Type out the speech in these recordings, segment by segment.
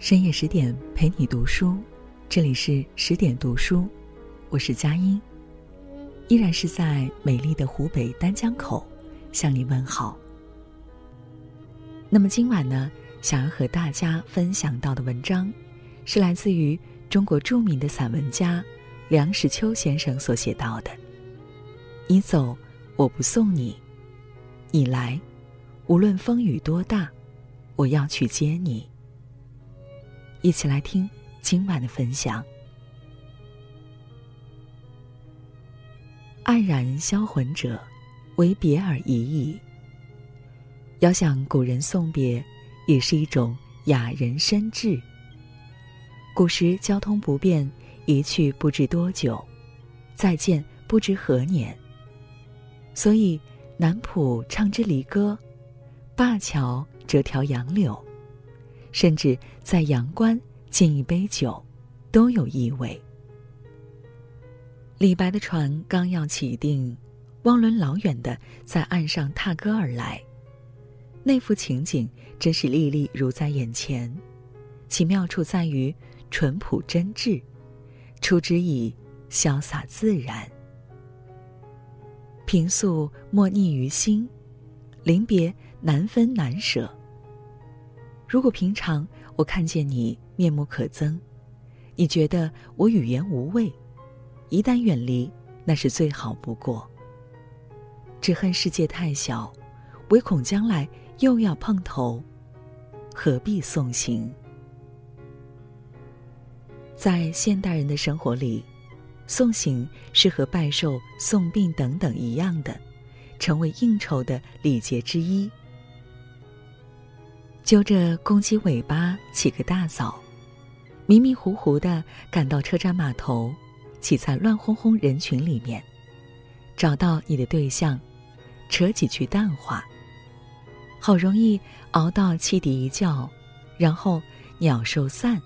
深夜十点陪你读书，这里是十点读书，我是佳音，依然是在美丽的湖北丹江口向你问好。那么今晚呢，想要和大家分享到的文章，是来自于中国著名的散文家梁实秋先生所写到的：“你走，我不送你；你来，无论风雨多大，我要去接你。”一起来听今晚的分享。黯然销魂者，为别而已矣。遥想古人送别，也是一种雅人深志。古时交通不便，一去不知多久，再见不知何年。所以南浦唱支离歌，灞桥折条杨柳。甚至在阳关敬一杯酒，都有意味。李白的船刚要起定，汪伦老远的在岸上踏歌而来，那幅情景真是历历如在眼前。其妙处在于淳朴真挚，出之以潇洒自然。平素莫逆于心，临别难分难舍。如果平常我看见你面目可憎，你觉得我语言无味，一旦远离，那是最好不过。只恨世界太小，唯恐将来又要碰头，何必送行？在现代人的生活里，送行是和拜寿、送殡等等一样的，成为应酬的礼节之一。揪着公鸡尾巴起个大早，迷迷糊糊的赶到车站码头，挤在乱哄哄人群里面，找到你的对象，扯几句淡话。好容易熬到汽笛一叫，然后鸟兽散，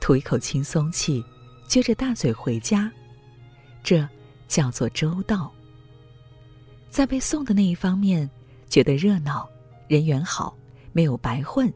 吐一口轻松气，撅着大嘴回家，这叫做周到。在被送的那一方面，觉得热闹，人缘好。没有白混，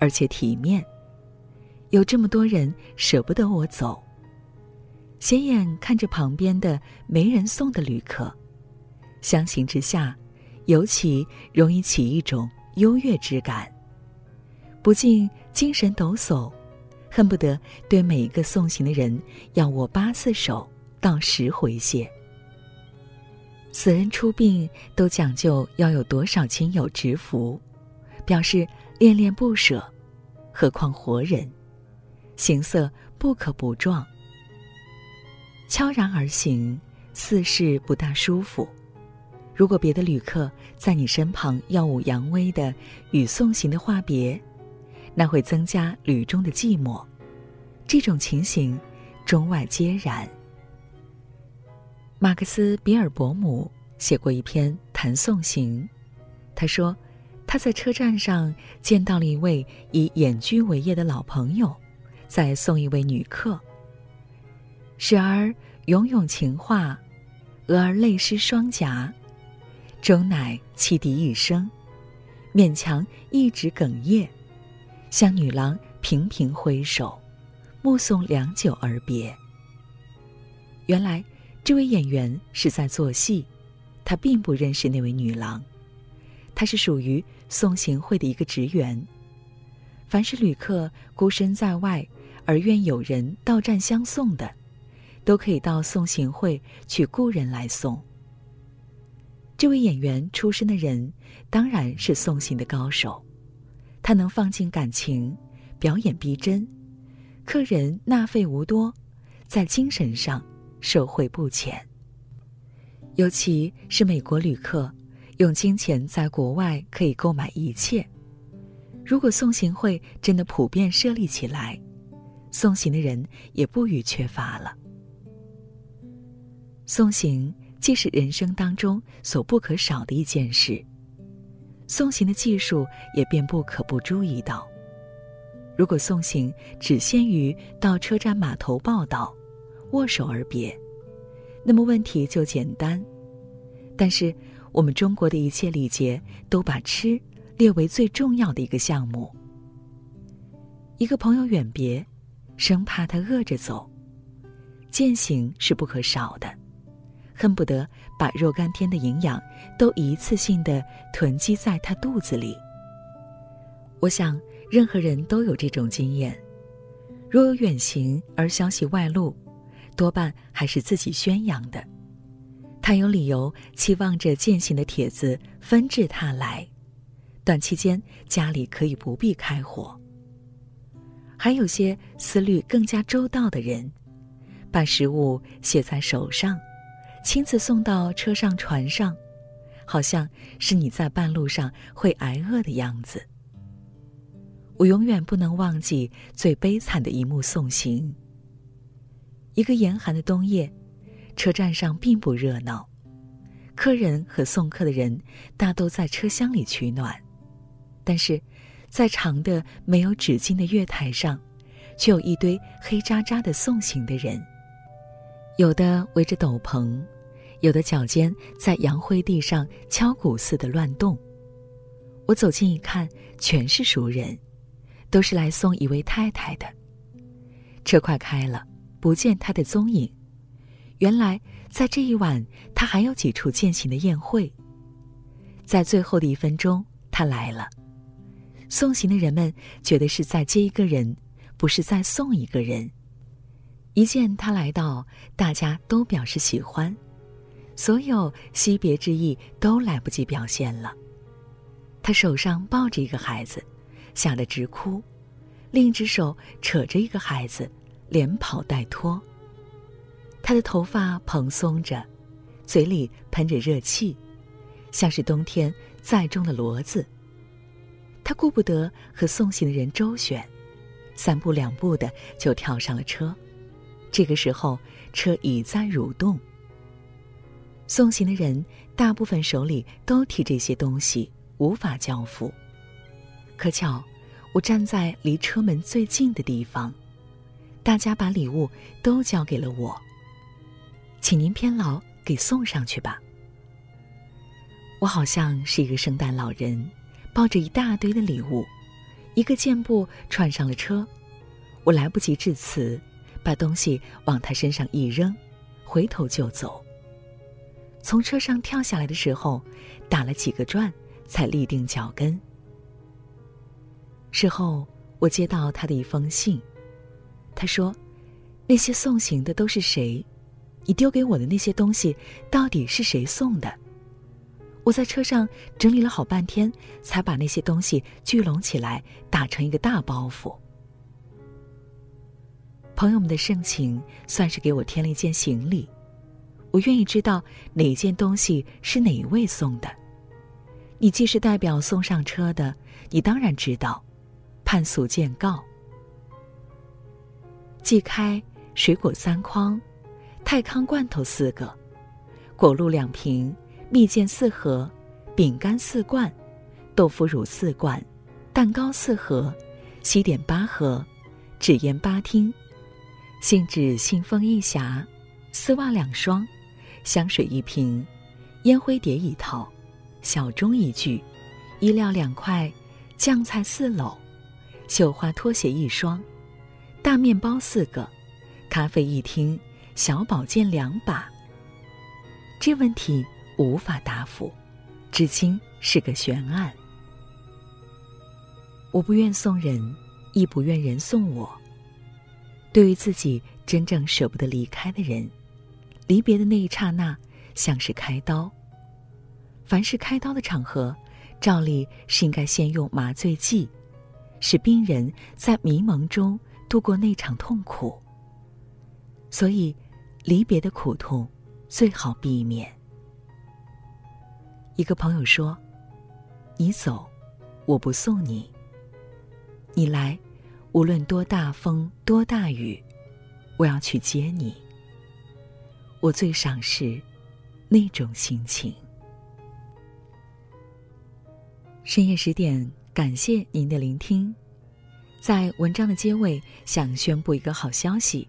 而且体面。有这么多人舍不得我走，斜眼看着旁边的没人送的旅客，相形之下，尤其容易起一种优越之感，不禁精神抖擞，恨不得对每一个送行的人要握八次手，道十回谢。死人出殡都讲究要有多少亲友执服。表示恋恋不舍，何况活人，行色不可不壮。悄然而行，似是不大舒服。如果别的旅客在你身旁耀武扬威的与送行的话别，那会增加旅中的寂寞。这种情形，中外皆然。马克思·比尔伯姆写过一篇谈送行，他说。他在车站上见到了一位以隐居为业的老朋友，在送一位女客。时而永咏情话，俄而泪湿双颊，终乃泣笛一声，勉强一直哽咽，向女郎频频挥手，目送良久而别。原来，这位演员是在做戏，他并不认识那位女郎。他是属于送行会的一个职员。凡是旅客孤身在外而愿有人到站相送的，都可以到送行会去雇人来送。这位演员出身的人当然是送行的高手，他能放进感情，表演逼真，客人纳费无多，在精神上受惠不浅。尤其是美国旅客。用金钱在国外可以购买一切。如果送行会真的普遍设立起来，送行的人也不予缺乏了。送行既是人生当中所不可少的一件事，送行的技术也便不可不注意到。如果送行只限于到车站码头报道、握手而别，那么问题就简单。但是。我们中国的一切礼节都把吃列为最重要的一个项目。一个朋友远别，生怕他饿着走，践行是不可少的，恨不得把若干天的营养都一次性的囤积在他肚子里。我想，任何人都有这种经验。若有远行而消息外露，多半还是自己宣扬的。他有理由期望着践行的帖子纷至沓来，短期间家里可以不必开火。还有些思虑更加周到的人，把食物写在手上，亲自送到车上、船上，好像是你在半路上会挨饿的样子。我永远不能忘记最悲惨的一幕送行。一个严寒的冬夜，车站上并不热闹，客人和送客的人大都在车厢里取暖，但是，在长的没有纸巾的月台上，却有一堆黑渣渣的送行的人，有的围着斗篷，有的脚尖在洋灰地上敲鼓似的乱动。我走近一看，全是熟人。都是来送一位太太的。车快开了，不见他的踪影。原来在这一晚，他还有几处践行的宴会。在最后的一分钟，他来了。送行的人们觉得是在接一个人，不是在送一个人。一见他来到，大家都表示喜欢，所有惜别之意都来不及表现了。他手上抱着一个孩子。吓得直哭，另一只手扯着一个孩子，连跑带拖。他的头发蓬松着，嘴里喷着热气，像是冬天载重的骡子。他顾不得和送行的人周旋，三步两步的就跳上了车。这个时候，车已在蠕动。送行的人大部分手里都提这些东西，无法交付。可巧，我站在离车门最近的地方，大家把礼物都交给了我。请您偏劳给送上去吧。我好像是一个圣诞老人，抱着一大堆的礼物，一个箭步窜上了车。我来不及致辞，把东西往他身上一扔，回头就走。从车上跳下来的时候，打了几个转，才立定脚跟。事后，我接到他的一封信，他说：“那些送行的都是谁？你丢给我的那些东西，到底是谁送的？”我在车上整理了好半天，才把那些东西聚拢起来，打成一个大包袱。朋友们的盛情，算是给我添了一件行李。我愿意知道哪件东西是哪一位送的。你既是代表送上车的，你当然知道。判俗见告。寄开水果三筐，泰康罐头四个，果露两瓶，蜜饯四盒，饼干四罐，豆腐乳四罐，蛋糕四盒，西点八盒，纸烟八听，信纸信封一匣，丝袜两双，香水一瓶，烟灰碟一套，小钟一具，衣料两块，酱菜四篓。绣花拖鞋一双，大面包四个，咖啡一听，小宝剑两把。这问题无法答复，至今是个悬案。我不愿送人，亦不愿人送我。对于自己真正舍不得离开的人，离别的那一刹那，像是开刀。凡是开刀的场合，照例是应该先用麻醉剂。使病人在迷蒙中度过那场痛苦。所以，离别的苦痛最好避免。一个朋友说：“你走，我不送你；你来，无论多大风多大雨，我要去接你。”我最赏识那种心情。深夜十点。感谢您的聆听，在文章的结尾，想宣布一个好消息：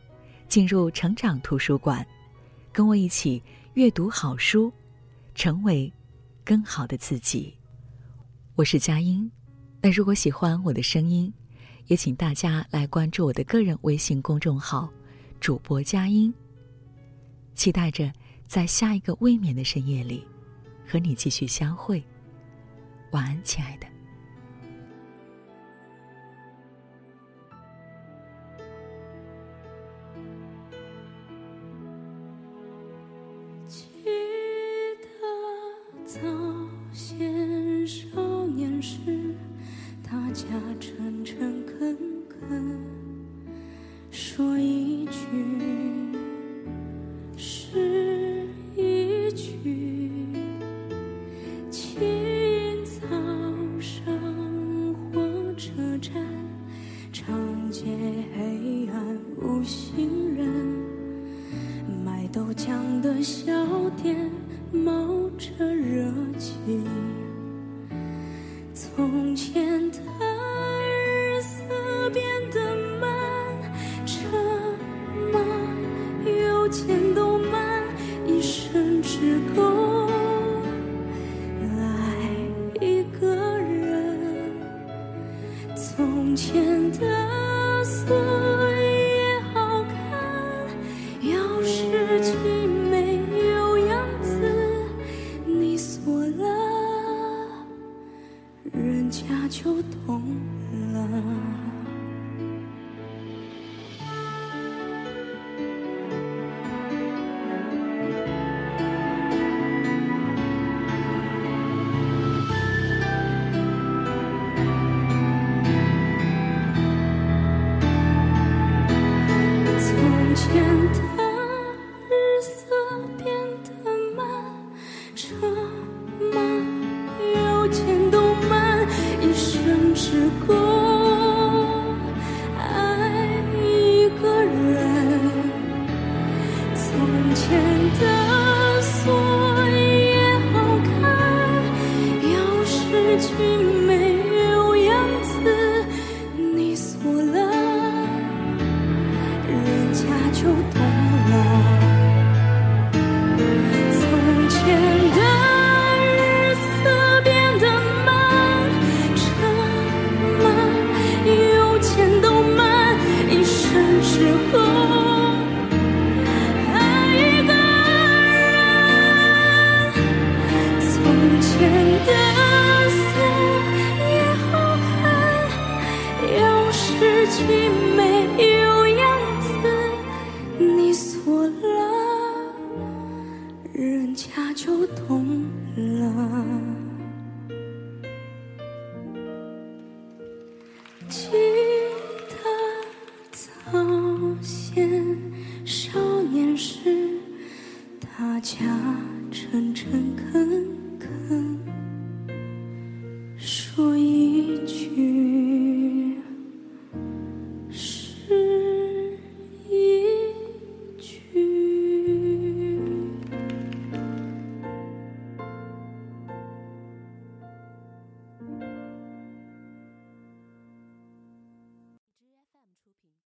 进入成长图书馆，跟我一起阅读好书，成为更好的自己。我是佳音。那如果喜欢我的声音，也请大家来关注我的个人微信公众号“主播佳音”。期待着在下一个未眠的深夜里。和你继续相会，晚安，亲爱的。to 人的思也好看有诗情没有样子你锁了人家就懂了。记得早先少年时大家诚诚恳